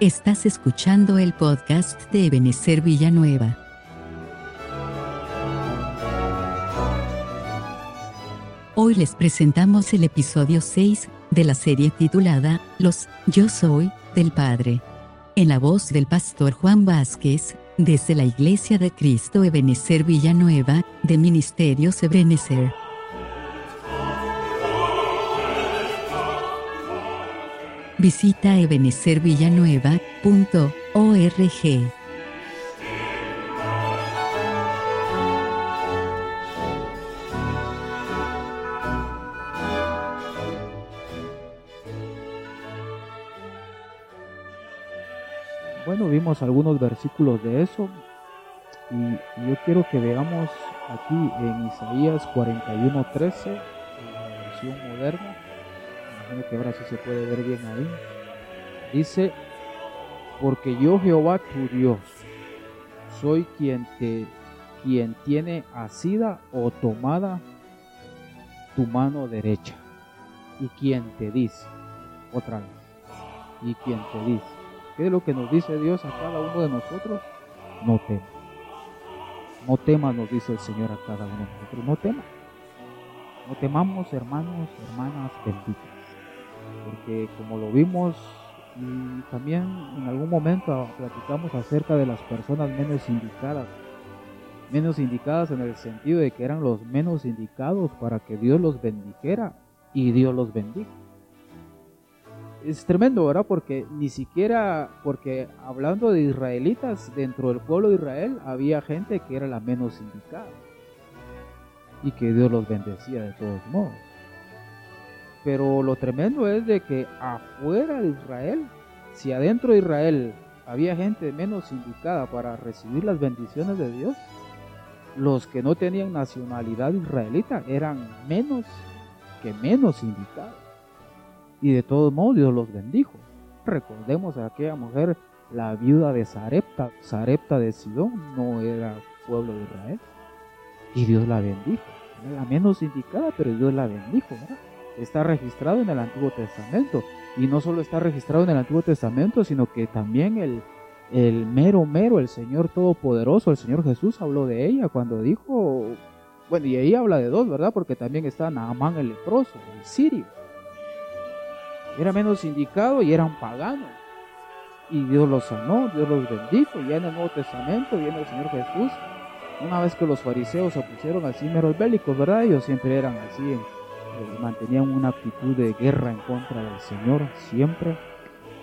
Estás escuchando el podcast de Ebenezer Villanueva. Hoy les presentamos el episodio 6 de la serie titulada Los Yo Soy del Padre, en la voz del pastor Juan Vázquez, desde la Iglesia de Cristo Ebenezer Villanueva, de Ministerios Ebenezer. Visita ebenecervillanueva.org. Bueno, vimos algunos versículos de eso y, yo quiero que veamos aquí en Isaías 41:13, en la versión moderna, imagino que ahora sí se puede ver bien ahí, dice, porque yo Jehová tu Dios, soy quien te quien tiene asida o tomada tu mano derecha y quien te dice otra vez y quien te dice ¿Qué es lo que nos dice Dios a cada uno de nosotros? No temas. No temas, nos dice el Señor a cada uno de nosotros. No temas. No temamos, hermanos, hermanas benditas. Porque como lo vimos y también en algún momento platicamos acerca de las personas menos indicadas. Menos indicadas en el sentido de que eran los menos indicados para que Dios los bendijera y Dios los bendiga es tremendo, ¿verdad? Porque ni siquiera, porque hablando de israelitas, dentro del pueblo de Israel había gente que era la menos indicada y que Dios los bendecía de todos modos. Pero lo tremendo es de que afuera de Israel, si adentro de Israel había gente menos indicada para recibir las bendiciones de Dios, los que no tenían nacionalidad israelita eran menos que menos indicados y de todos modos Dios los bendijo. Recordemos a aquella mujer, la viuda de Sarepta, Sarepta de Sidón, no era pueblo de Israel. Y Dios la bendijo. Era la menos indicada, pero Dios la bendijo. Está registrado en el Antiguo Testamento. Y no solo está registrado en el Antiguo Testamento, sino que también el, el mero mero, el Señor Todopoderoso, el Señor Jesús habló de ella cuando dijo, bueno, y ahí habla de dos, ¿verdad? Porque también está Naamán el leproso, el sirio era menos indicado y eran paganos. Y Dios los sanó, Dios los bendijo. Ya en el Nuevo Testamento viene el Señor Jesús. Una vez que los fariseos se pusieron así meros bélicos, ¿verdad? Ellos siempre eran así, eh, mantenían una actitud de guerra en contra del Señor, siempre.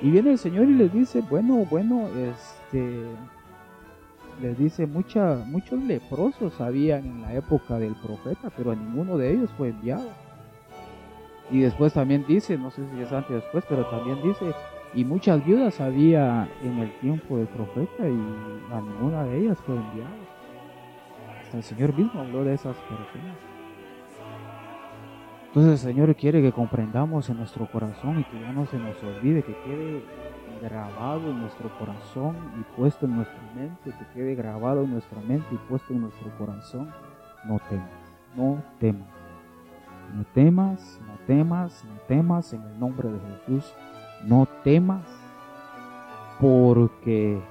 Y viene el Señor y les dice, bueno, bueno, este, les dice, mucha, muchos leprosos habían en la época del profeta, pero a ninguno de ellos fue enviado. Y después también dice, no sé si es antes o después, pero también dice, y muchas viudas había en el tiempo del profeta y a ninguna de ellas fue enviada. Hasta el Señor mismo habló de esas personas. Entonces el Señor quiere que comprendamos en nuestro corazón y que ya no se nos olvide, que quede grabado en nuestro corazón y puesto en nuestra mente, que quede grabado en nuestra mente y puesto en nuestro corazón. No temas, no temas. No temas, no temas, no temas en el nombre de Jesús. No temas porque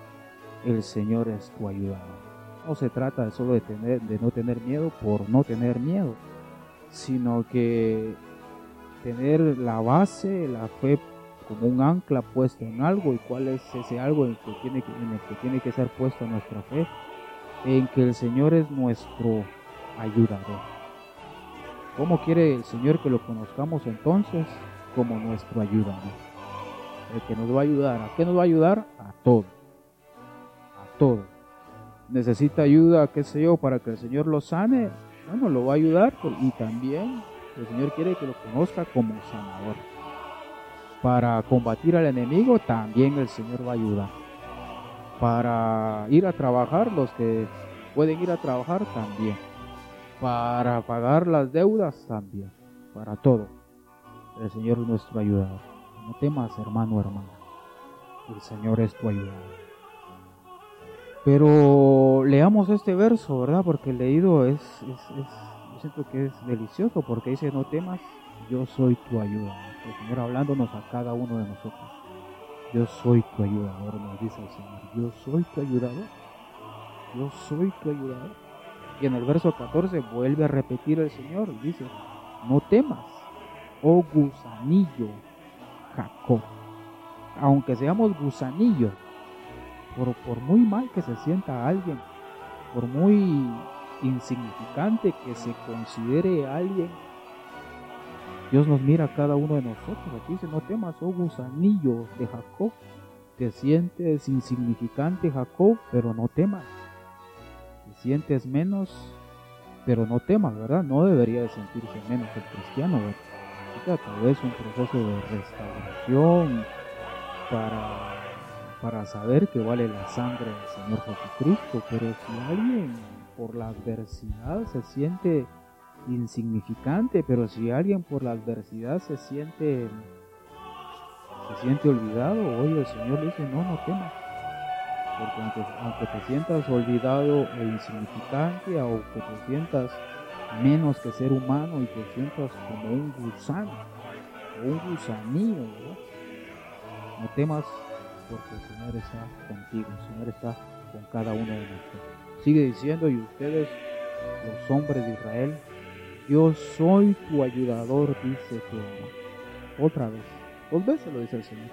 el Señor es tu ayudador. No se trata solo de, tener, de no tener miedo por no tener miedo, sino que tener la base, la fe como un ancla puesta en algo y cuál es ese algo en, que tiene en el que tiene que ser puesta nuestra fe, en que el Señor es nuestro ayudador. ¿Cómo quiere el Señor que lo conozcamos entonces? Como nuestro ayuda. El que nos va a ayudar. ¿A qué nos va a ayudar? A todo. A todo. Necesita ayuda, qué sé yo, para que el Señor lo sane. Bueno, lo va a ayudar y también el Señor quiere que lo conozca como sanador. Para combatir al enemigo también el Señor va a ayudar. Para ir a trabajar, los que pueden ir a trabajar también para pagar las deudas también, para todo. El Señor es nuestro ayudador. No temas, hermano, hermana. El Señor es tu ayudador. Pero leamos este verso, ¿verdad? Porque el leído es, yo siento que es delicioso porque dice, no temas, yo soy tu ayuda. El Señor hablándonos a cada uno de nosotros. Yo soy tu ayudador, nos dice el Señor. Yo soy tu ayudador. Yo soy tu ayudador. Y en el verso 14 vuelve a repetir el Señor y dice, no temas, oh gusanillo Jacob. Aunque seamos gusanillos, por, muy mal que se sienta alguien, por muy insignificante que se considere alguien, Dios nos mira a cada uno de nosotros. Aquí dice, no temas, oh gusanillo de Jacob. Te sientes insignificante, Jacob, pero no temas. Te sientes menos, pero no temas, ¿verdad? No debería de sentirse menos el cristiano, ¿verdad? Tal vez un proceso de restauración para, para saber que vale la sangre del Señor Jesucristo, pero si alguien por la adversidad se siente insignificante, pero si alguien por la adversidad se siente se siente olvidado, hoy el Señor le dice, no, no temas. Porque aunque, te sientas olvidado e insignificante, aunque te sientas menos que ser humano y te sientas como un gusano, o un gusanillo, no temas porque el Señor está contigo, el Señor está con cada uno de nosotros. Sigue diciendo, y ustedes, los hombres de Israel, yo soy tu ayudador, dice Jehová. Otra vez, dos veces lo dice el Señor.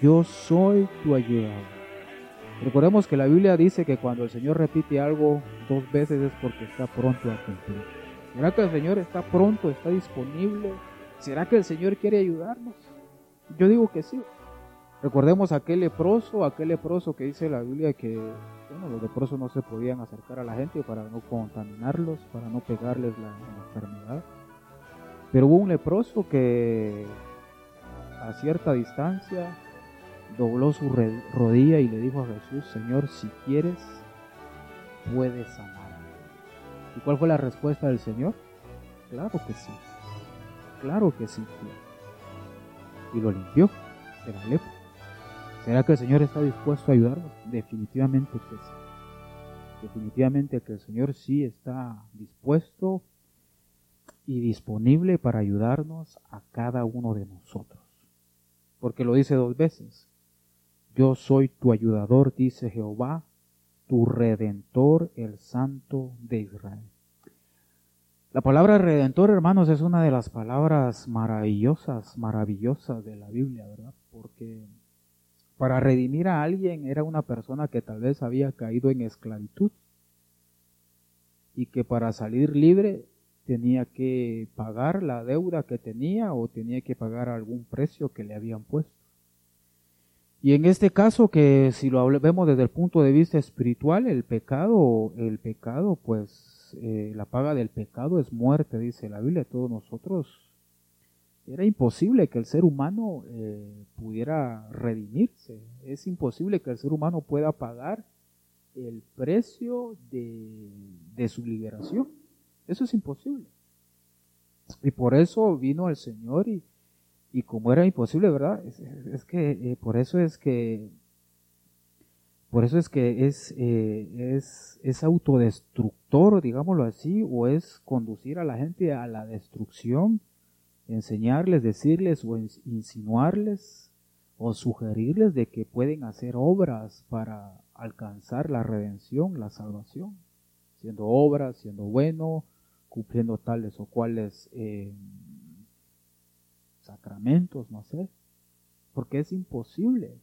Yo soy tu ayudador. Recordemos que la Biblia dice que cuando el Señor repite algo dos veces es porque está pronto a cumplir. ¿Será que el Señor está pronto, está disponible? ¿Será que el Señor quiere ayudarnos? Yo digo que sí. Recordemos aquel leproso, aquel leproso que dice la Biblia que bueno, los leprosos no se podían acercar a la gente para no contaminarlos, para no pegarles la, enfermedad. Pero hubo un leproso que a cierta distancia dobló su rodilla y le dijo a Jesús, Señor, si quieres, puedes sanar. ¿Y cuál fue la respuesta del Señor? Claro que sí, claro que sí. Y lo limpió de la lepra. ¿Será que el Señor está dispuesto a ayudarnos? Definitivamente que sí. Definitivamente que el Señor sí está dispuesto y disponible para ayudarnos a cada uno de nosotros. Porque lo dice dos veces. Yo soy tu ayudador, dice Jehová, tu redentor, el Santo de Israel. La palabra redentor, hermanos, es una de las palabras maravillosas, maravillosas de la Biblia, ¿verdad? Porque para redimir a alguien era una persona que tal vez había caído en esclavitud y que para salir libre tenía que pagar la deuda que tenía o tenía que pagar algún precio que le habían puesto. Y en este caso que si lo vemos desde el punto de vista espiritual, el pecado, el pecado, pues eh, la paga del pecado es muerte, dice la Biblia. Todos nosotros era imposible que el ser humano eh, pudiera redimirse. Es imposible que el ser humano pueda pagar el precio de, su liberación. Eso es imposible. Y por eso vino el Señor y, y como era imposible, ¿verdad? Es, que eh, por eso es que por eso es que es, eh, es, es autodestructor, digámoslo así, o es conducir a la gente a la destrucción enseñarles, decirles o insinuarles o sugerirles de que pueden hacer obras para alcanzar la redención, la salvación, siendo obras, siendo bueno, cumpliendo tales o cuales eh, sacramentos, no sé, porque es imposible.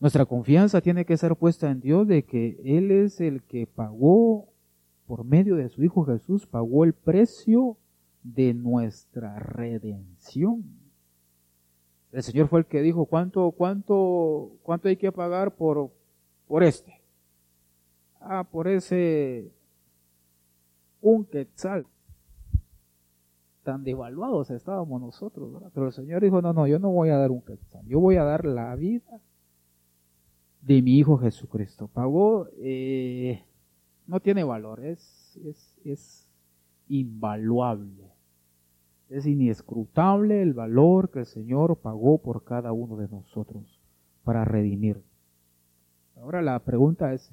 Nuestra confianza tiene que ser puesta en Dios de que Él es el que pagó por medio de su Hijo Jesús, pagó el precio de nuestra redención. El Señor fue el que dijo, ¿cuánto, cuánto, cuánto hay que pagar por, por este? Ah, por ese un quetzal. Tan devaluados estábamos nosotros, Pero el Señor dijo, no, no, yo no voy a dar un quetzal, yo voy a dar la vida de mi Hijo Jesucristo. Pagó, eh, no tiene valor, es, es, es invaluable. Es inescrutable el valor que el Señor pagó por cada uno de nosotros para redimir. Ahora la pregunta es,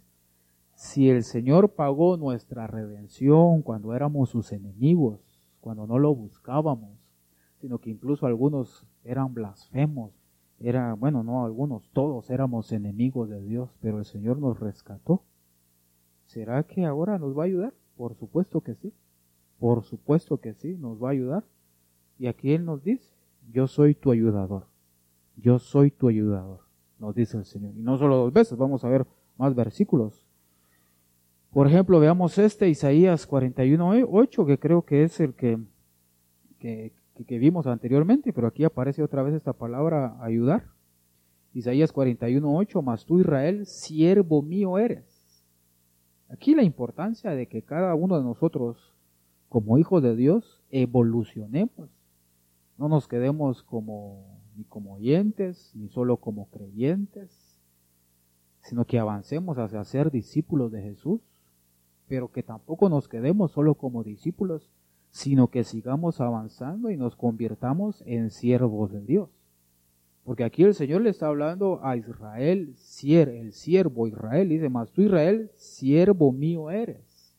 si el Señor pagó nuestra redención cuando éramos sus enemigos, cuando no lo buscábamos, sino que incluso algunos eran blasfemos era, bueno, no algunos, todos éramos enemigos de Dios, pero el Señor nos rescató. ¿Será que ahora nos va a ayudar? Por supuesto que sí. Por supuesto que sí, nos va a ayudar. Y aquí Él nos dice, yo soy tu ayudador. Yo soy tu ayudador, nos dice el Señor. Y no solo dos veces, vamos a ver más versículos. Por ejemplo, veamos este Isaías 41.8, que creo que es el que, que, que vimos anteriormente, pero aquí aparece otra vez esta palabra ayudar. Isaías 41.8, mas tú Israel, siervo mío eres. Aquí la importancia de que cada uno de nosotros, como hijos de Dios, evolucionemos. No nos quedemos como ni como oyentes, ni solo como creyentes, sino que avancemos hacia ser discípulos de Jesús, pero que tampoco nos quedemos solo como discípulos, sino que sigamos avanzando y nos convirtamos en siervos de Dios. Porque aquí el Señor le está hablando a Israel, el siervo Israel, dice, más tú Israel, siervo mío eres.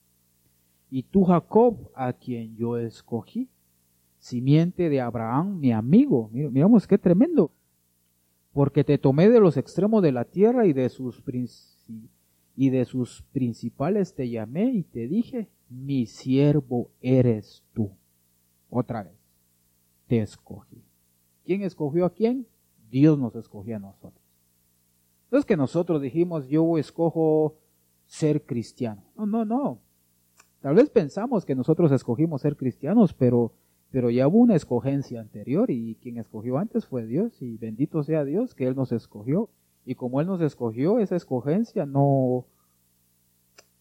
Y tú Jacob, a quien yo escogí, simiente de Abraham, mi amigo. Miramos qué tremendo. Porque te tomé de los extremos de la tierra y de sus, y de sus principales te llamé y te dije, mi siervo eres tú. Otra vez, te escogí. ¿Quién escogió a quién? Dios nos escogió a nosotros. No es que nosotros dijimos, yo escojo ser cristiano. No, no, no. Tal vez pensamos que nosotros escogimos ser cristianos, pero, pero ya hubo una escogencia anterior y quien escogió antes fue Dios y bendito sea Dios que Él nos escogió. Y como Él nos escogió, esa escogencia no,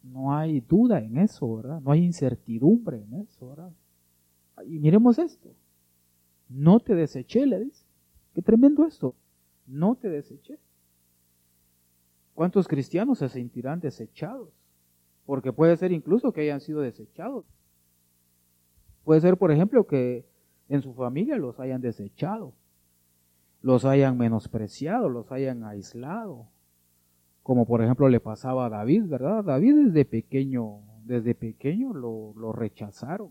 no hay duda en eso, ¿verdad? No hay incertidumbre en eso, ¿verdad? Y miremos esto. No te deseché, le dice. Qué tremendo esto. No te deseché. ¿Cuántos cristianos se sentirán desechados? Porque puede ser incluso que hayan sido desechados. Puede ser, por ejemplo, que en su familia los hayan desechado, los hayan menospreciado, los hayan aislado, como por ejemplo le pasaba a David, ¿verdad? David desde pequeño, desde pequeño lo, rechazaron.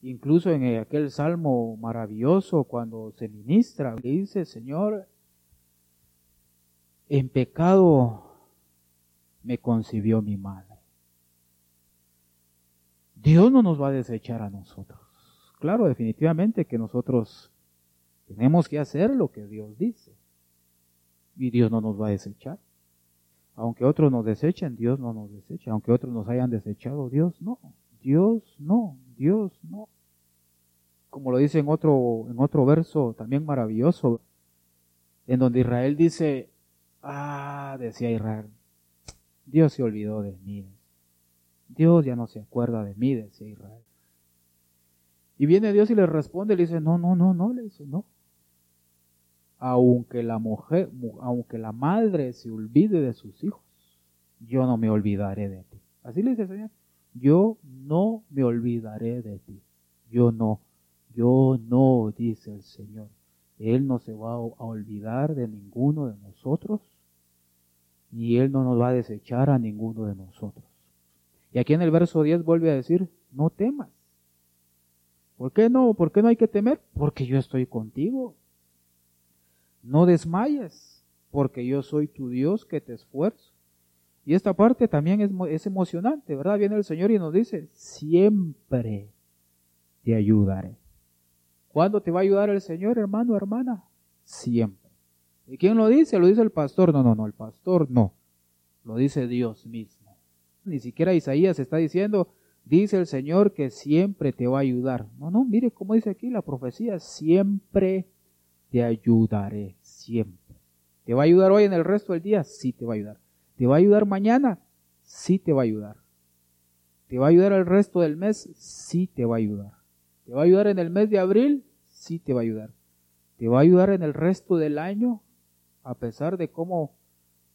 Incluso en aquel salmo maravilloso cuando se ministra, le dice, Señor, en pecado me concibió mi madre. Dios no nos va a desechar a nosotros. Claro, definitivamente que nosotros tenemos que hacer lo que Dios dice. Y Dios no nos va a desechar. Aunque otros nos desechen, Dios no nos desecha. Aunque otros nos hayan desechado, Dios no. Dios no. Dios no. Como lo dice en otro, en otro verso también maravilloso, en donde Israel dice, ah, decía Israel, Dios se olvidó de mí. Dios ya no se acuerda de mí, decía Israel. Y viene Dios y le responde, le dice, no, no, no, no, le dice, no aunque la mujer, aunque la madre se olvide de sus hijos, yo no me olvidaré de ti. Así le dice el Señor. Yo no me olvidaré de ti. Yo no, yo no, dice el Señor. Él no se va a olvidar de ninguno de nosotros, ni Él no nos va a desechar a ninguno de nosotros. Y aquí en el verso 10 vuelve a decir, no temas. ¿Por qué no? ¿Por qué no hay que temer? Porque yo estoy contigo no desmayes, porque yo soy tu Dios que te esfuerzo. Y esta parte también es, es emocionante, ¿verdad? Viene el Señor y nos dice, siempre te ayudaré. ¿Cuándo te va a ayudar el Señor, hermano, hermana? Siempre. ¿Y quién lo dice? Lo dice el pastor. No, no, no, el pastor no. Lo dice Dios mismo. Ni siquiera Isaías está diciendo, dice el Señor que siempre te va a ayudar. No, no, mire cómo dice aquí la profecía, siempre te ayudaré siempre. ¿Te va a ayudar hoy en el resto del día? Sí te va a ayudar. ¿Te va a ayudar mañana? Sí te va a ayudar. ¿Te va a ayudar el resto del mes? Sí te va a ayudar. ¿Te va a ayudar en el mes de abril? Sí te va a ayudar. ¿Te va a ayudar en el resto del año? A pesar de cómo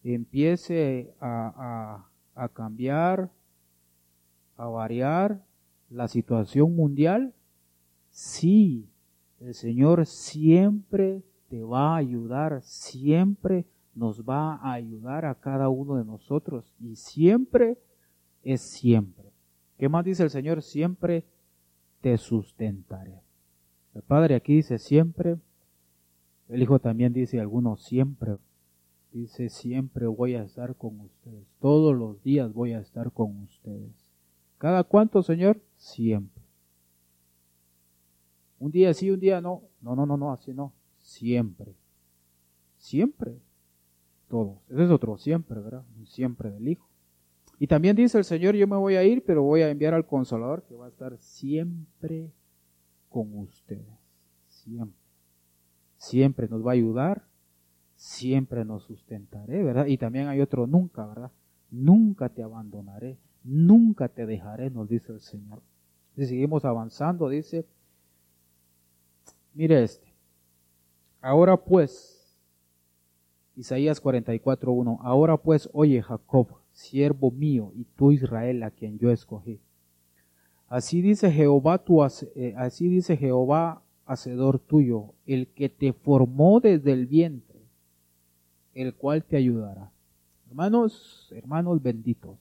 empiece a, a, a cambiar, a variar la situación mundial, sí el Señor siempre te va a ayudar, siempre nos va a ayudar a cada uno de nosotros y siempre es siempre. ¿Qué más dice el Señor? Siempre te sustentaré. El Padre aquí dice siempre El Hijo también dice algunos siempre. Dice siempre voy a estar con ustedes. Todos los días voy a estar con ustedes. ¿Cada cuánto, Señor? Siempre. Un día sí, un día no. No, no, no, no, así no. Siempre. Siempre. Todos. Ese es otro siempre, ¿verdad? Un siempre del Hijo. Y también dice el Señor, yo me voy a ir, pero voy a enviar al Consolador que va a estar siempre con ustedes. Siempre. Siempre nos va a ayudar, siempre nos sustentaré, ¿verdad? Y también hay otro nunca, ¿verdad? Nunca te abandonaré, nunca te dejaré, nos dice el Señor. Si seguimos avanzando, dice, mire este, ahora pues, Isaías 44.1, ahora pues, oye Jacob, siervo mío, y tú Israel, a quien yo escogí. Así dice Jehová, tu, eh, así dice Jehová, hacedor tuyo, el que te formó desde el vientre, el cual te ayudará. Hermanos, hermanos benditos,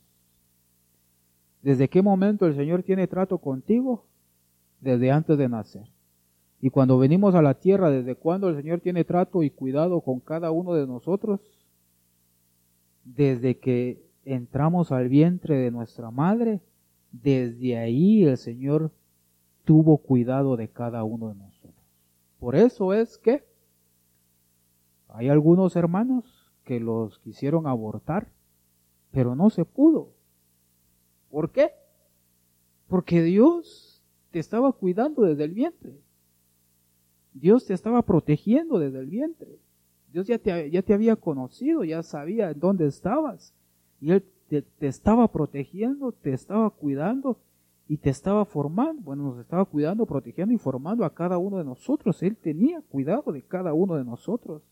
¿desde qué momento el Señor tiene trato contigo? Desde antes de nacer. Y cuando venimos a la tierra, ¿desde cuándo el Señor tiene trato y cuidado con cada uno de nosotros? Desde que entramos al vientre de nuestra madre, desde ahí el Señor tuvo cuidado de cada uno de nosotros. Por eso es que hay algunos hermanos que los quisieron abortar, pero no se pudo. ¿Por qué? Porque Dios te estaba cuidando desde el vientre. Dios te estaba protegiendo desde el vientre. Dios ya te, ya te había conocido, ya sabía en dónde estabas. Y Él te, estaba protegiendo, te estaba cuidando y te estaba formando. Bueno, nos estaba cuidando, protegiendo y formando a cada uno de nosotros. Él tenía cuidado de cada uno de nosotros.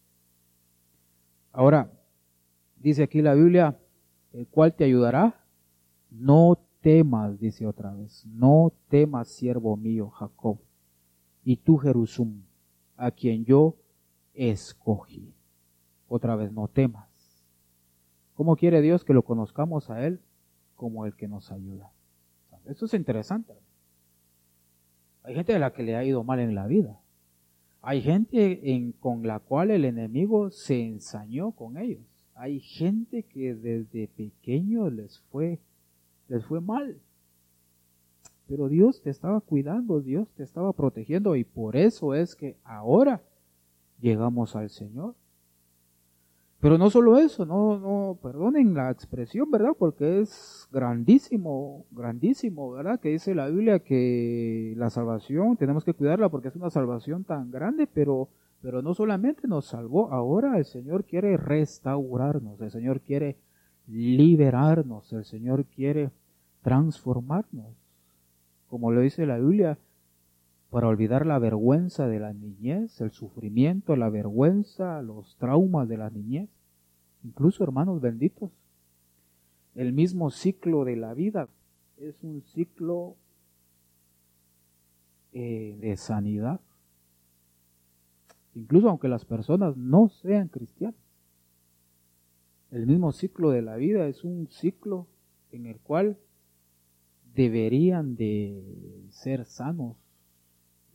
Ahora, dice aquí la Biblia, el cual te ayudará. No temas, dice otra vez, no temas, siervo mío, Jacob, y tú, Jerusalén, a quien yo escogí. Otra vez, no temas. ¿Cómo quiere Dios que lo conozcamos a Él como el que nos ayuda? Esto es interesante. Hay gente a la que le ha ido mal en la vida. Hay gente en, con la cual el enemigo se ensañó con ellos. Hay gente que desde pequeño les fue, les fue mal. Pero Dios te estaba cuidando, Dios te estaba protegiendo y por eso es que ahora llegamos al Señor. Pero no solo eso, no, no, perdonen la expresión, ¿verdad? Porque es grandísimo, grandísimo, ¿verdad? Que dice la Biblia que la salvación tenemos que cuidarla porque es una salvación tan grande, pero, pero no solamente nos salvó, ahora el Señor quiere restaurarnos, el Señor quiere liberarnos, el Señor quiere transformarnos. Como lo dice la Biblia, para olvidar la vergüenza de la niñez, el sufrimiento, la vergüenza, los traumas de la niñez. Incluso, hermanos benditos, el mismo ciclo de la vida es un ciclo eh, de sanidad. Incluso aunque las personas no sean cristianas. El mismo ciclo de la vida es un ciclo en el cual deberían de ser sanos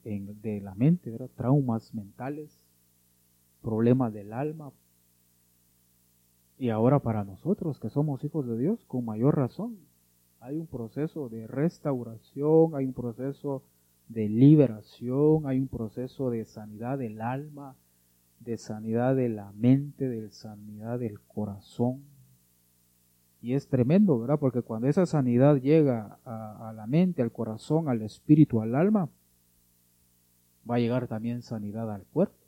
de la mente, traumas mentales, problemas del alma. Y ahora para nosotros que somos hijos de Dios, con mayor razón, hay un proceso de restauración, hay un proceso de liberación, hay un proceso de sanidad del alma, de sanidad de la mente, de sanidad del corazón. Y es tremendo, ¿verdad? Porque cuando esa sanidad llega a la mente, al corazón, al espíritu, al alma, va a llegar también sanidad al cuerpo.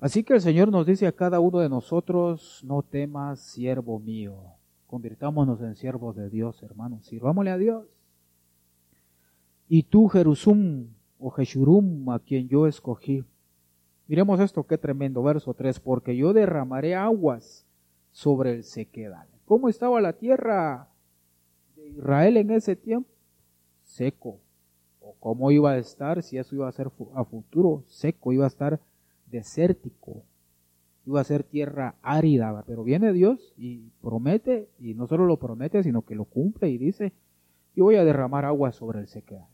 Así que el Señor nos dice a cada uno de nosotros, no temas, siervo mío. Convirtámonos en siervos de Dios, hermanos. Sirvámosle a Dios. Y tú, Jerusum, o Jeshurum, a quien yo escogí. Miremos esto, qué tremendo, verso 3, porque yo derramaré aguas sobre el sequedal. ¿Cómo estaba la tierra de Israel en ese tiempo? Seco, cómo iba a estar, si eso iba a ser a futuro seco, iba a estar desértico, iba a ser tierra árida, pero viene Dios y promete, y no solo lo promete, sino que lo cumple y dice, yo voy a derramar agua sobre el sequedal.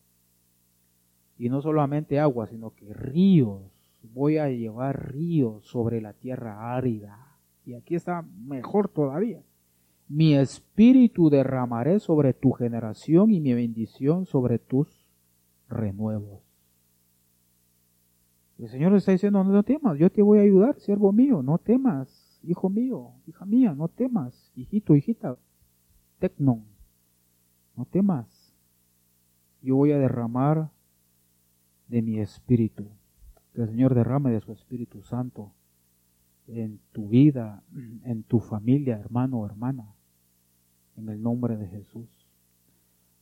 Y no solamente agua, sino que ríos voy a llevar ríos sobre la tierra árida. Y aquí está mejor todavía. Mi espíritu derramaré sobre tu generación y mi bendición sobre tus renuevos. El Señor le está diciendo, no, temas, yo te voy a ayudar, siervo mío, no temas, hijo mío, hija mía, no temas, hijito, hijita, tecnon, no temas. Yo voy a derramar de mi espíritu. Que el Señor derrame de su Espíritu Santo en tu vida, en tu familia, hermano o hermana, en el nombre de Jesús.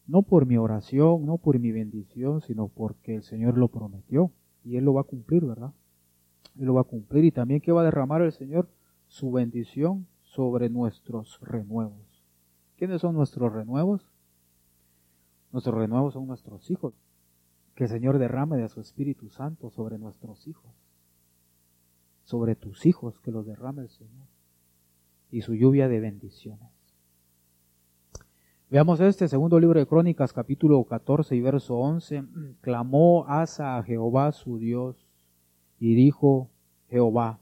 No por mi oración, no por mi bendición, sino porque el Señor lo prometió y Él lo va a cumplir, ¿verdad? Él lo va a cumplir y también que va a derramar el Señor su bendición sobre nuestros renuevos. ¿Quiénes son nuestros renuevos? Nuestros renuevos son nuestros hijos. Que el Señor derrame de su Espíritu Santo sobre nuestros hijos sobre tus hijos que los derrame el Señor y su lluvia de bendiciones. Veamos este segundo libro de Crónicas, capítulo 14 y verso 11. Clamó Asa a Jehová su Dios y dijo Jehová,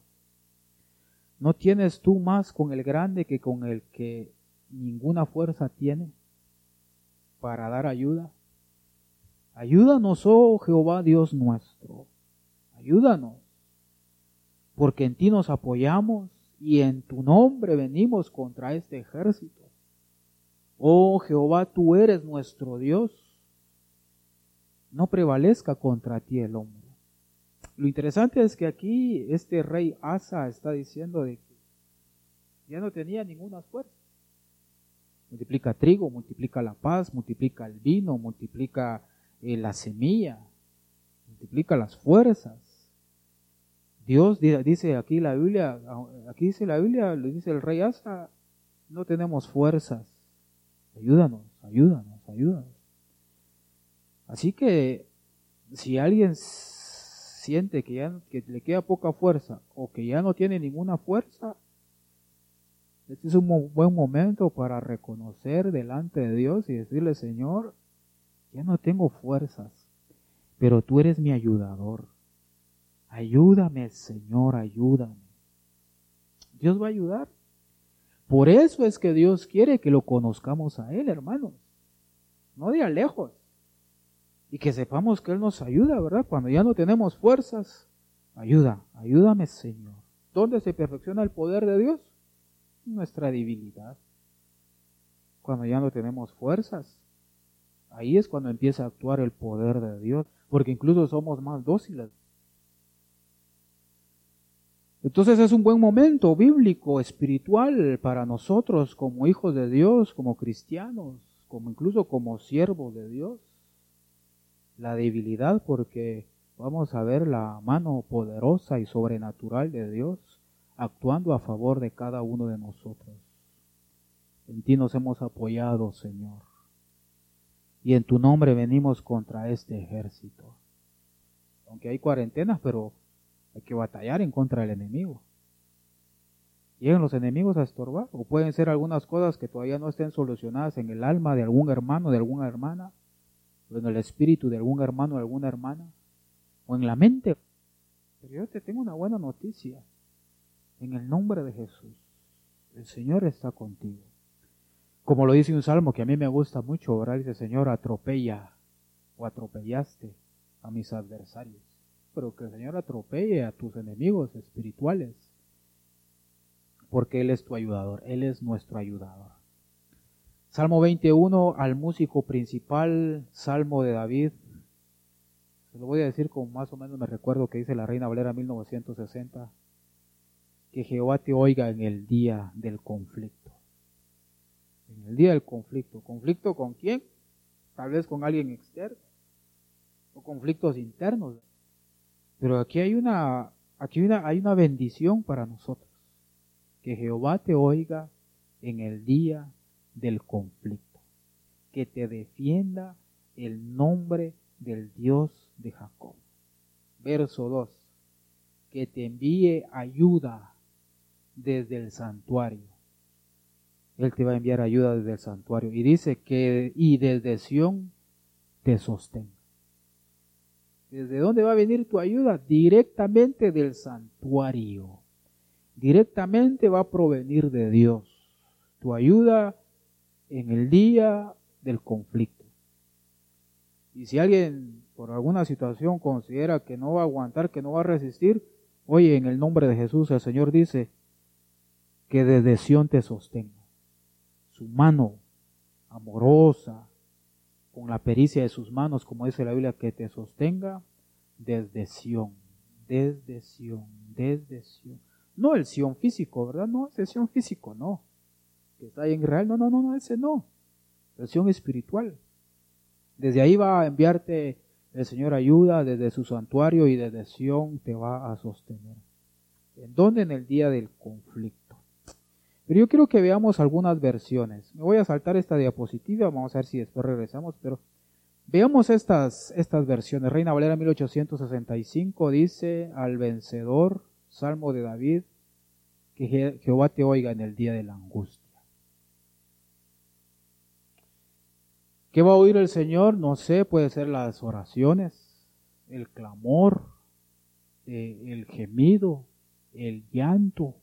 ¿no tienes tú más con el grande que con el que ninguna fuerza tiene para dar ayuda? Ayúdanos, oh Jehová Dios nuestro, ayúdanos porque en ti nos apoyamos y en tu nombre venimos contra este ejército. Oh Jehová, tú eres nuestro Dios. No prevalezca contra ti el hombre. Lo interesante es que aquí este rey Asa está diciendo de que ya no tenía ninguna fuerza. Multiplica trigo, multiplica la paz, multiplica el vino, multiplica eh, la semilla, multiplica las fuerzas Dios dice aquí la Biblia, aquí dice la Biblia, le dice el rey Asa, no tenemos fuerzas. Ayúdanos, ayúdanos, ayúdanos. Así que si alguien siente que ya que le queda poca fuerza o que ya no tiene ninguna fuerza, este es un buen momento para reconocer delante de Dios y decirle, Señor, ya no tengo fuerzas, pero tú eres mi ayudador. Ayúdame, Señor, ayúdame. Dios va a ayudar. Por eso es que Dios quiere que lo conozcamos a Él, hermanos. No de a lejos. Y que sepamos que Él nos ayuda, ¿verdad? Cuando ya no tenemos fuerzas. Ayuda, ayúdame, Señor. ¿Dónde se perfecciona el poder de Dios? Nuestra debilidad. Cuando ya no tenemos fuerzas. Ahí es cuando empieza a actuar el poder de Dios. Porque incluso somos más dóciles. Entonces es un buen momento bíblico, espiritual para nosotros como hijos de Dios, como cristianos, como incluso como siervos de Dios. La debilidad porque vamos a ver la mano poderosa y sobrenatural de Dios actuando a favor de cada uno de nosotros. En ti nos hemos apoyado, Señor. Y en tu nombre venimos contra este ejército. Aunque hay cuarentenas, pero hay que batallar en contra del enemigo. Llegan los enemigos a estorbar, o pueden ser algunas cosas que todavía no estén solucionadas en el alma de algún hermano, de alguna hermana, o en el espíritu de algún hermano, o alguna hermana, o en la mente. Pero yo te tengo una buena noticia. En el nombre de Jesús, el Señor está contigo. Como lo dice un salmo que a mí me gusta mucho, ¿verdad? Dice, Señor, atropella o atropellaste a mis adversarios pero que el Señor atropelle a tus enemigos espirituales, porque Él es tu ayudador, Él es nuestro ayudador. Salmo 21 al músico principal, Salmo de David. Se lo voy a decir con más o menos me recuerdo que dice la Reina Valera 1960, que Jehová te oiga en el día del conflicto. En el día del conflicto. ¿Conflicto con quién? Tal vez con alguien externo. O conflictos internos. Pero aquí hay una, aquí hay una bendición para nosotros. Que Jehová te oiga en el día del conflicto. Que te defienda el nombre del Dios de Jacob. Verso 2. Que te envíe ayuda desde el santuario. Él te va a enviar ayuda desde el santuario. Y dice que, y desde Sión te sostenga. ¿Desde dónde va a venir tu ayuda? Directamente del santuario. Directamente va a provenir de Dios. Tu ayuda en el día del conflicto. Y si alguien por alguna situación considera que no va a aguantar, que no va a resistir, oye, en el nombre de Jesús el Señor dice que desde Sión te sostenga. Su mano amorosa, con la pericia de sus manos, como dice la Biblia, que te sostenga desde Sión, desde Sión, desde Sión. No el Sión físico, ¿verdad? No, ese Sión físico, no. Que está ahí en Israel, no, no, no, no, ese no. El Sión espiritual. Desde ahí va a enviarte el Señor ayuda, desde su santuario y desde Sión te va a sostener. ¿En dónde? En el día del conflicto. Pero yo quiero que veamos algunas versiones. Me voy a saltar esta diapositiva, vamos a ver si después regresamos, pero veamos estas, estas versiones. Reina Valera 1865 dice al vencedor, Salmo de David, que Jehová te oiga en el día de la angustia. ¿Qué va a oír el Señor? No sé, puede ser las oraciones, el clamor, eh, el gemido, el llanto,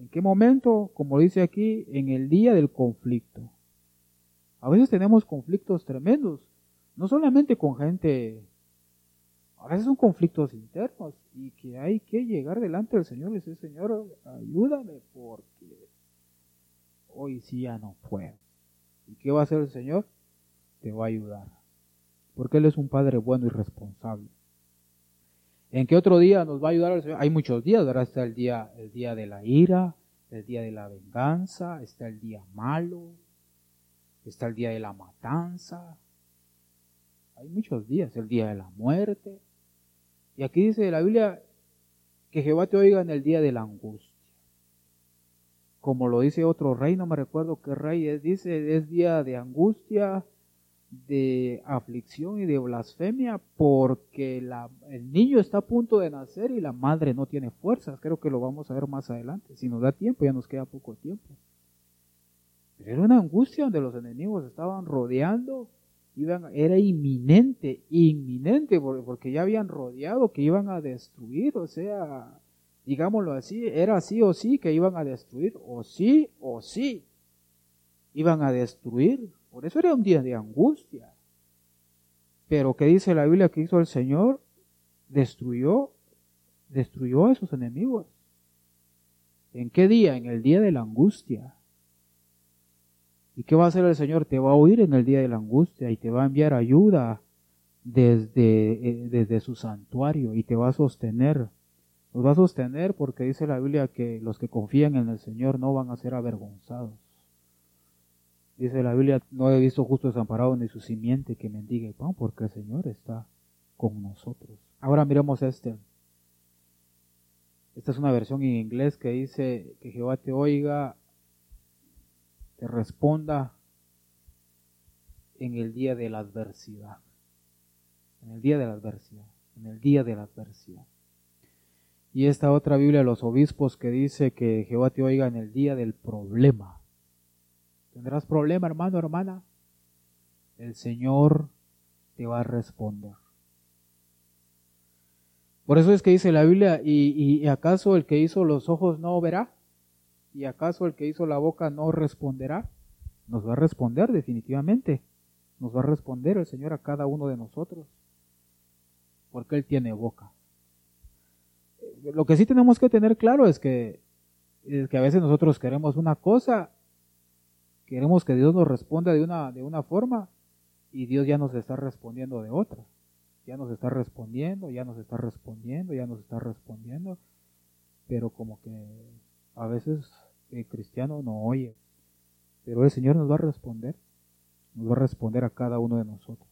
¿En qué momento? Como dice aquí, en el día del conflicto. A veces tenemos conflictos tremendos, no solamente con gente, a veces son conflictos internos y que hay que llegar delante del Señor y decir, Señor, ayúdame porque hoy sí ya no puedo. ¿Y qué va a hacer el Señor? Te va a ayudar. Porque Él es un Padre bueno y responsable. ¿En qué otro día nos va a ayudar el Señor? Hay muchos días, ¿verdad? Está el día, el día de la ira, el día de la venganza, está el día malo, está el día de la matanza. Hay muchos días, el día de la muerte. Y aquí dice la Biblia que Jehová te oiga en el día de la angustia. Como lo dice otro rey, no me recuerdo qué rey es, dice, es día de angustia, de aflicción y de blasfemia porque el niño está a punto de nacer y la madre no tiene fuerzas. Creo que lo vamos a ver más adelante. Si nos da tiempo, ya nos queda poco tiempo. era una angustia donde los enemigos estaban rodeando, iban, era inminente, inminente, porque ya habían rodeado, que iban a destruir, o sea, digámoslo así, era así o sí que iban a destruir, o sí o sí, iban a destruir por eso era un día de angustia. Pero ¿qué dice la Biblia que hizo el Señor? Destruyó, destruyó a esos enemigos. ¿En qué día? En el día de la angustia. ¿Y qué va a hacer el Señor? Te va a oír en el día de la angustia y te va a enviar ayuda desde, eh, desde su santuario y te va a sostener. Los va a sostener porque dice la Biblia que los que confían en el Señor no van a ser avergonzados. Dice la Biblia, no he visto justo desamparado ni su simiente que mendigue pan, porque el Señor está con nosotros. Ahora miremos este. Esta es una versión en inglés que dice que Jehová te oiga, te responda en el día de la adversidad. En el día de la adversidad. En el día de la adversidad. Y esta otra Biblia de los obispos que dice que Jehová te oiga en el día del problema. ¿Tendrás problema, hermano, hermana? El Señor te va a responder. Por eso es que dice la Biblia, ¿y, acaso el que hizo los ojos no verá? ¿Y acaso el que hizo la boca no responderá? Nos va a responder definitivamente. Nos va a responder el Señor a cada uno de nosotros. Porque Él tiene boca. Lo que sí tenemos que tener claro es que, es que a veces nosotros queremos una cosa Queremos que Dios nos responda de una, de una forma y Dios ya nos está respondiendo de otra. Ya nos está respondiendo, ya nos está respondiendo, ya nos está respondiendo. Pero como que a veces el cristiano no oye. Pero el Señor nos va a responder. Nos va a responder a cada uno de nosotros.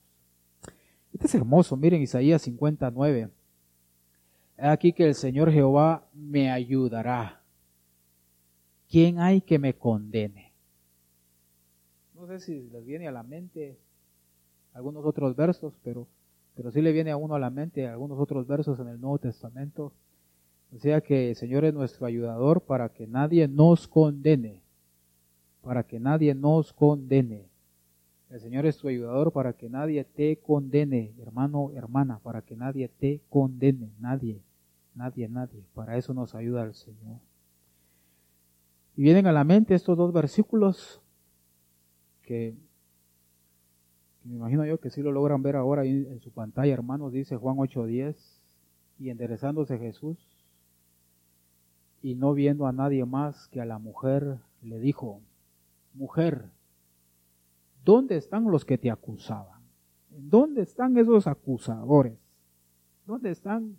Este es hermoso. Miren Isaías 59. Aquí que el Señor Jehová me ayudará. ¿Quién hay que me condene? Sé si les viene a la mente algunos otros versos, pero, pero sí le viene a uno a la mente algunos otros versos en el Nuevo Testamento. Sea que el Señor es nuestro ayudador para que nadie nos condene, para que nadie nos condene. El Señor es tu ayudador para que nadie te condene, hermano, hermana, para que nadie te condene, nadie, nadie, nadie. Para eso nos ayuda el Señor. Y vienen a la mente estos dos versículos que, me imagino yo que sí lo logran ver ahora en su pantalla, hermanos, dice Juan 8:10, y enderezándose Jesús y no viendo a nadie más que a la mujer, le dijo, mujer, ¿dónde están los que te acusaban? ¿Dónde están esos acusadores? ¿Dónde están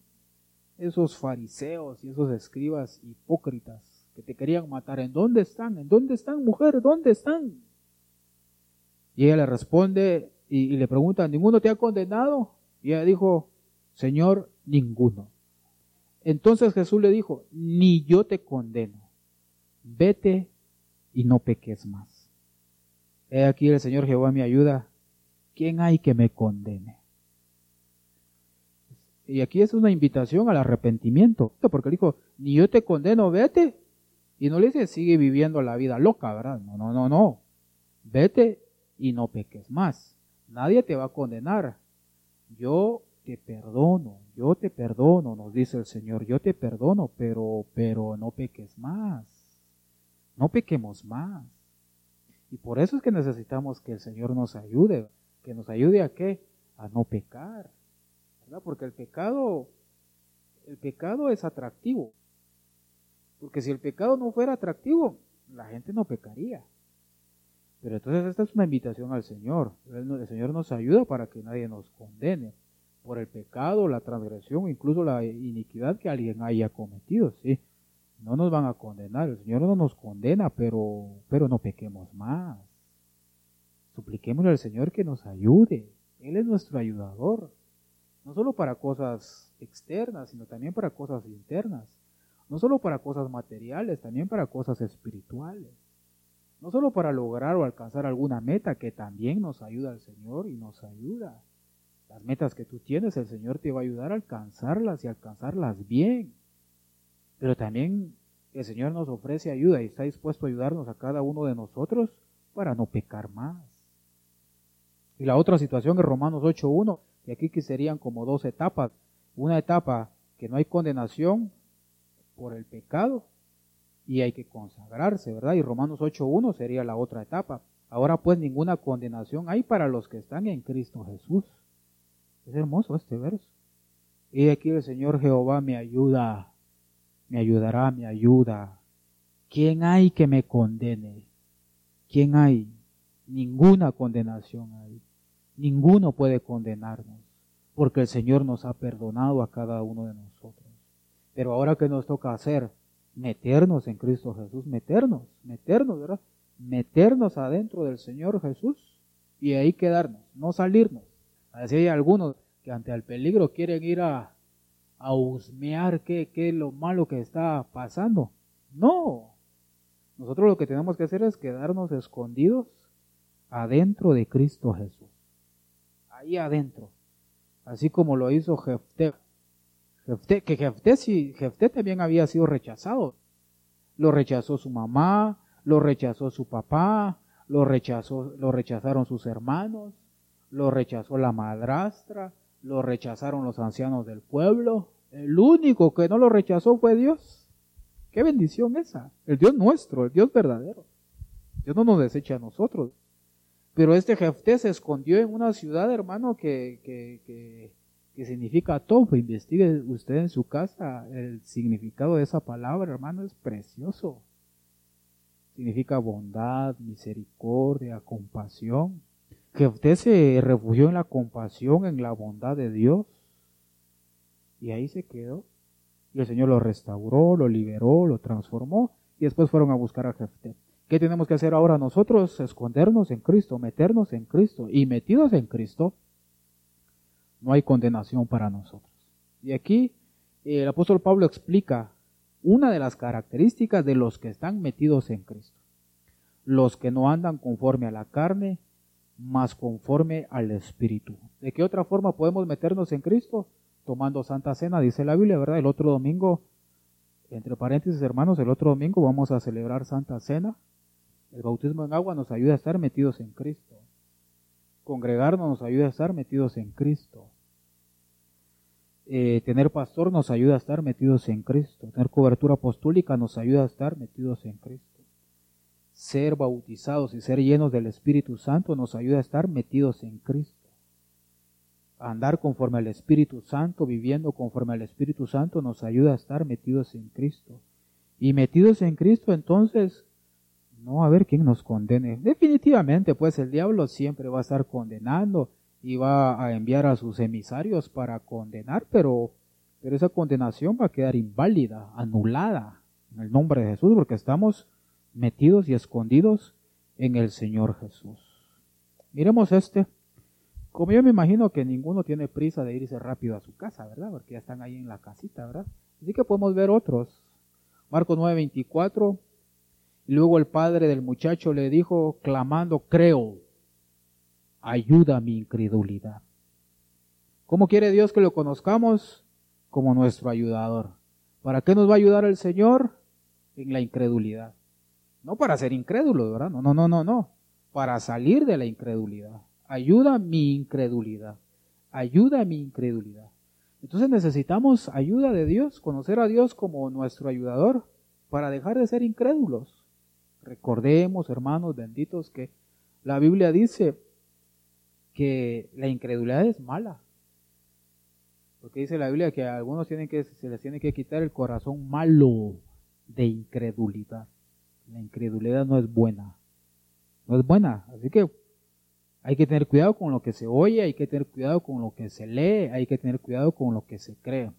esos fariseos y esos escribas hipócritas que te querían matar? ¿En dónde están? ¿En dónde están, mujer? ¿Dónde están? Y ella le responde y, le pregunta, ¿ninguno te ha condenado? Y ella dijo, Señor, ninguno. Entonces Jesús le dijo, ni yo te condeno, vete y no peques más. He aquí el Señor Jehová me ayuda, ¿quién hay que me condene? Y aquí es una invitación al arrepentimiento, porque dijo, ni yo te condeno, vete. Y no le dice, sigue viviendo la vida loca, ¿verdad? No, no, no, no. Vete y no peques más. Nadie te va a condenar. Yo te perdono, yo te perdono, nos dice el Señor, yo te perdono, pero, pero no peques más, no pequemos más. Y por eso es que necesitamos que el Señor nos ayude, que nos ayude a qué? A no pecar, ¿verdad? Porque el pecado, el pecado es atractivo. Porque si el pecado no fuera atractivo, la gente no pecaría. Pero entonces esta es una invitación al Señor. El Señor nos ayuda para que nadie nos condene por el pecado, la transgresión, incluso la iniquidad que alguien haya cometido, sí. No nos van a condenar, el Señor no nos condena, pero, pero no pequemos más. Supliquémosle al Señor que nos ayude. Él es nuestro ayudador. No solo para cosas externas, sino también para cosas internas. No solo para cosas materiales, también para cosas espirituales. No solo para lograr o alcanzar alguna meta, que también nos ayuda el Señor y nos ayuda las metas que tú tienes, el Señor te va a ayudar a alcanzarlas y alcanzarlas bien. Pero también el Señor nos ofrece ayuda y está dispuesto a ayudarnos a cada uno de nosotros para no pecar más. Y la otra situación es Romanos 8.1, que aquí que serían como dos etapas. Una etapa que no hay condenación por el pecado y hay que consagrarse, ¿verdad? Y Romanos 8.1 sería la otra etapa. Ahora pues ninguna condenación hay para los que están en Cristo Jesús. Es hermoso este verso. Y aquí el Señor Jehová me ayuda, me ayudará, me ayuda. ¿Quién hay que me condene? ¿Quién hay? Ninguna condenación hay. Ninguno puede condenarnos, porque el Señor nos ha perdonado a cada uno de nosotros. Pero ahora que nos toca hacer, meternos en Cristo Jesús, meternos, meternos, ¿verdad? Meternos adentro del Señor Jesús y ahí quedarnos, no salirnos. Así hay algunos que ante el peligro quieren ir a, a husmear qué, qué es lo malo que está pasando. No. Nosotros lo que tenemos que hacer es quedarnos escondidos adentro de Cristo Jesús. Ahí adentro. Así como lo hizo Jefté. Jefté que Jefté, sí, Jefté también había sido rechazado. Lo rechazó su mamá, lo rechazó su papá, lo, rechazó, lo rechazaron sus hermanos, lo rechazó la madrastra, lo rechazaron los ancianos del pueblo. El único que no lo rechazó fue Dios. Qué bendición esa. El Dios nuestro, el Dios verdadero. Dios no nos desecha a nosotros. Pero este Jefté se escondió en una ciudad, hermano, que, que, que, que significa todo. Investigue usted en su casa el significado de esa palabra, hermano, es precioso. Significa bondad, misericordia, compasión. Jefté se refugió en la compasión, en la bondad de Dios. Y ahí se quedó. Y el Señor lo restauró, lo liberó, lo transformó. Y después fueron a buscar a Jefté. ¿Qué tenemos que hacer ahora nosotros? Escondernos en Cristo, meternos en Cristo. Y metidos en Cristo, no hay condenación para nosotros. Y aquí el apóstol Pablo explica una de las características de los que están metidos en Cristo. Los que no andan conforme a la carne, más conforme al Espíritu. ¿De qué otra forma podemos meternos en Cristo? Tomando Santa Cena, dice la Biblia, ¿verdad? El otro domingo, entre paréntesis hermanos, el otro domingo vamos a celebrar Santa Cena. El bautismo en agua nos ayuda a estar metidos en Cristo. Congregarnos nos ayuda a estar metidos en Cristo. Eh, tener pastor nos ayuda a estar metidos en Cristo. Tener cobertura apostólica nos ayuda a estar metidos en Cristo. Ser bautizados y ser llenos del Espíritu Santo nos ayuda a estar metidos en Cristo. Andar conforme al Espíritu Santo, viviendo conforme al Espíritu Santo, nos ayuda a estar metidos en Cristo. Y metidos en Cristo, entonces, no a ver quién nos condene. Definitivamente, pues el diablo siempre va a estar condenando y va a enviar a sus emisarios para condenar, pero, pero esa condenación va a quedar inválida, anulada en el nombre de Jesús, porque estamos metidos y escondidos en el Señor Jesús. Miremos este. Como yo me imagino que ninguno tiene prisa de irse rápido a su casa, ¿verdad? Porque ya están ahí en la casita, ¿verdad? Así que podemos ver otros. Marcos 9:24. Luego el padre del muchacho le dijo, clamando, creo, ayuda mi incredulidad. ¿Cómo quiere Dios que lo conozcamos? Como nuestro ayudador. ¿Para qué nos va a ayudar el Señor? En la incredulidad. No para ser incrédulo, ¿verdad? No, no, no, no, no. Para salir de la incredulidad. Ayuda mi incredulidad. Ayuda mi incredulidad. Entonces necesitamos ayuda de Dios, conocer a Dios como nuestro ayudador para dejar de ser incrédulos. Recordemos, hermanos benditos, que la Biblia dice que la incredulidad es mala. Porque dice la Biblia que a algunos tienen que, se les tiene que quitar el corazón malo de incredulidad. La incredulidad no es buena. No es buena. Así que hay que tener cuidado con lo que se oye, hay que tener cuidado con lo que se lee, hay que tener cuidado con lo que se cree.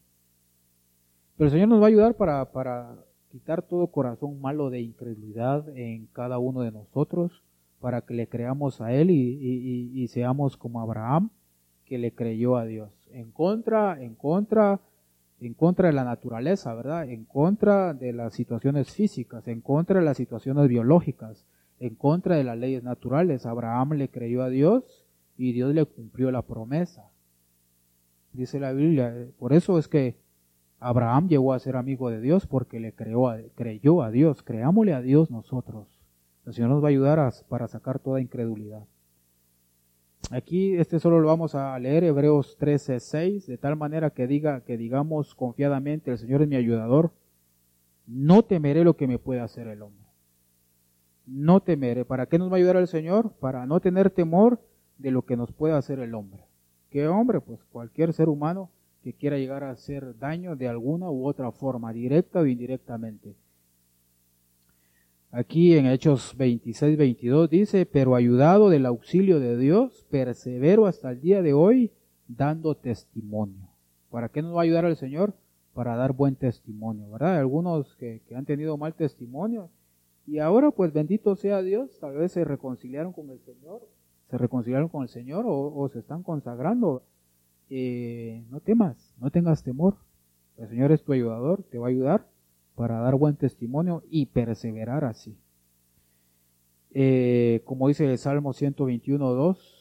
Pero el Señor nos va a ayudar para, para quitar todo corazón malo de incredulidad en cada uno de nosotros, para que le creamos a Él y, seamos como Abraham, que le creyó a Dios. En contra, en contra, en contra de la naturaleza, ¿verdad? En contra de las situaciones físicas, en contra de las situaciones biológicas, en contra de las leyes naturales. Abraham le creyó a Dios y Dios le cumplió la promesa. Dice la Biblia, por eso es que Abraham llegó a ser amigo de Dios porque le creó creyó a Dios. Creámosle a Dios nosotros. El Señor nos va a ayudar para sacar toda incredulidad. Aquí este solo lo vamos a leer Hebreos 13:6 de tal manera que diga que digamos confiadamente el Señor es mi ayudador. No temeré lo que me pueda hacer el hombre no temeré. ¿Para qué nos va a ayudar el Señor? Para no tener temor de lo que nos pueda hacer el hombre. ¿Qué hombre? Pues cualquier ser humano que quiera llegar a hacer daño de alguna u otra forma, directa o indirectamente. Aquí en Hechos 26, 22 dice, pero ayudado del auxilio de Dios, persevero hasta el día de hoy dando testimonio. ¿Para qué nos va a ayudar el Señor? Para dar buen testimonio, ¿verdad? Algunos que, que han tenido mal testimonio, y ahora, pues bendito sea Dios, tal vez se reconciliaron con el Señor, se reconciliaron con el Señor o, se están consagrando. Eh, no temas, no tengas temor. El Señor es tu ayudador, te va a ayudar para dar buen testimonio y perseverar así. Eh, como dice el Salmo 121, 2,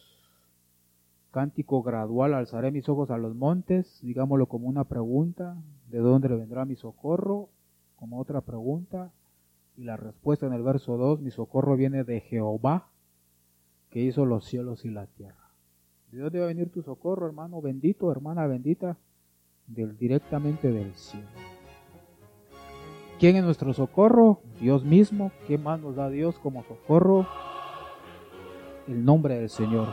cántico gradual, alzaré mis ojos a los montes, digámoslo como una pregunta, ¿de dónde vendrá mi socorro? Como otra pregunta, y la respuesta en el verso 2, mi socorro viene de Jehová, que hizo los cielos y la tierra. ¿De dónde va a venir tu socorro, hermano bendito, hermana bendita? Del, directamente del cielo. ¿Quién es nuestro socorro? Dios mismo. ¿Qué más nos da Dios como socorro? El nombre del Señor.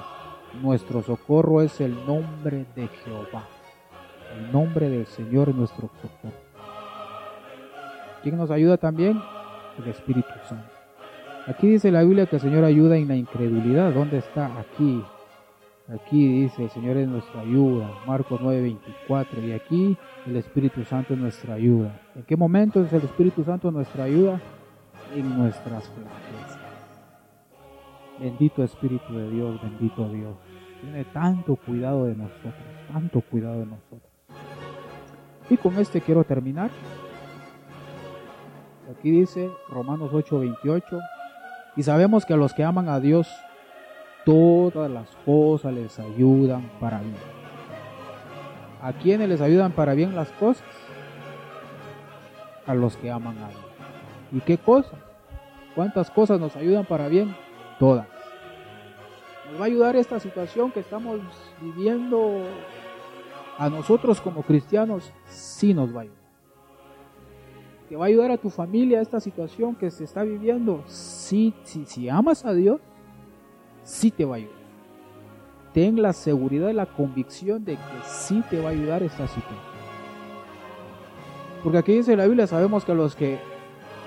Nuestro socorro es el nombre de Jehová. El nombre del Señor es nuestro socorro. ¿Quién nos ayuda también? el Espíritu Santo. Aquí dice la Biblia que el Señor ayuda en la incredulidad. ¿Dónde está? Aquí. Aquí dice el Señor es nuestra ayuda. Marcos 9:24. Y aquí el Espíritu Santo es nuestra ayuda. ¿En qué momento es el Espíritu Santo nuestra ayuda? En nuestras flaquezas. Bendito Espíritu de Dios, bendito Dios. Tiene tanto cuidado de nosotros, tanto cuidado de nosotros. Y con este quiero terminar. Aquí dice Romanos 8:28, y sabemos que a los que aman a Dios, todas las cosas les ayudan para bien. ¿A quiénes les ayudan para bien las cosas? A los que aman a Dios. ¿Y qué cosas? ¿Cuántas cosas nos ayudan para bien? Todas. ¿Nos va a ayudar esta situación que estamos viviendo a nosotros como cristianos? Sí nos va a ayudar. ¿Que va a ayudar a tu familia esta situación que se está viviendo? Sí, sí, si amas a Dios, sí te va a ayudar. Ten la seguridad y la convicción de que sí te va a ayudar esta situación. Porque aquí dice la Biblia, sabemos que los que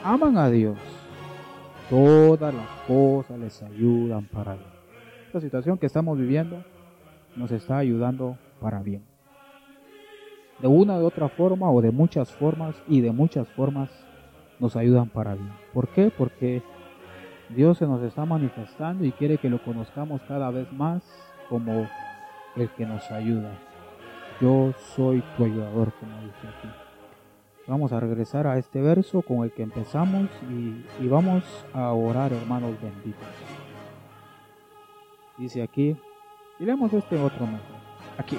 aman a Dios, todas las cosas les ayudan para bien. Esta situación que estamos viviendo nos está ayudando para bien. De una u otra forma o de muchas formas y de muchas formas nos ayudan para bien. ¿Por qué? Porque Dios se nos está manifestando y quiere que lo conozcamos cada vez más como el que nos ayuda. Yo soy tu ayudador, como dice aquí. Vamos a regresar a este verso con el que empezamos y, vamos a orar, hermanos benditos. Dice aquí, y leemos este otro mejor. Aquí.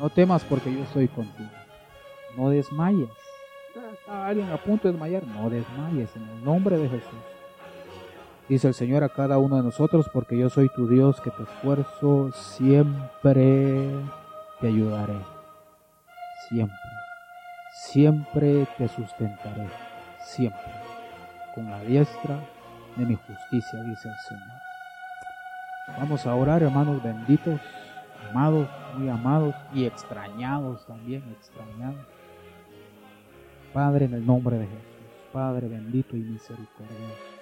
No temas porque yo estoy contigo. No desmayes. Está alguien a punto de desmayar. No desmayes en el nombre de Jesús. Dice el Señor a cada uno de nosotros, porque yo soy tu Dios que te esfuerzo, siempre te ayudaré. Siempre siempre te sustentaré, siempre, con la diestra de mi justicia, dice el Señor. Vamos a orar, hermanos benditos, amados, muy amados y extrañados también, extrañados. Padre, en el nombre de Jesús, Padre bendito y misericordioso.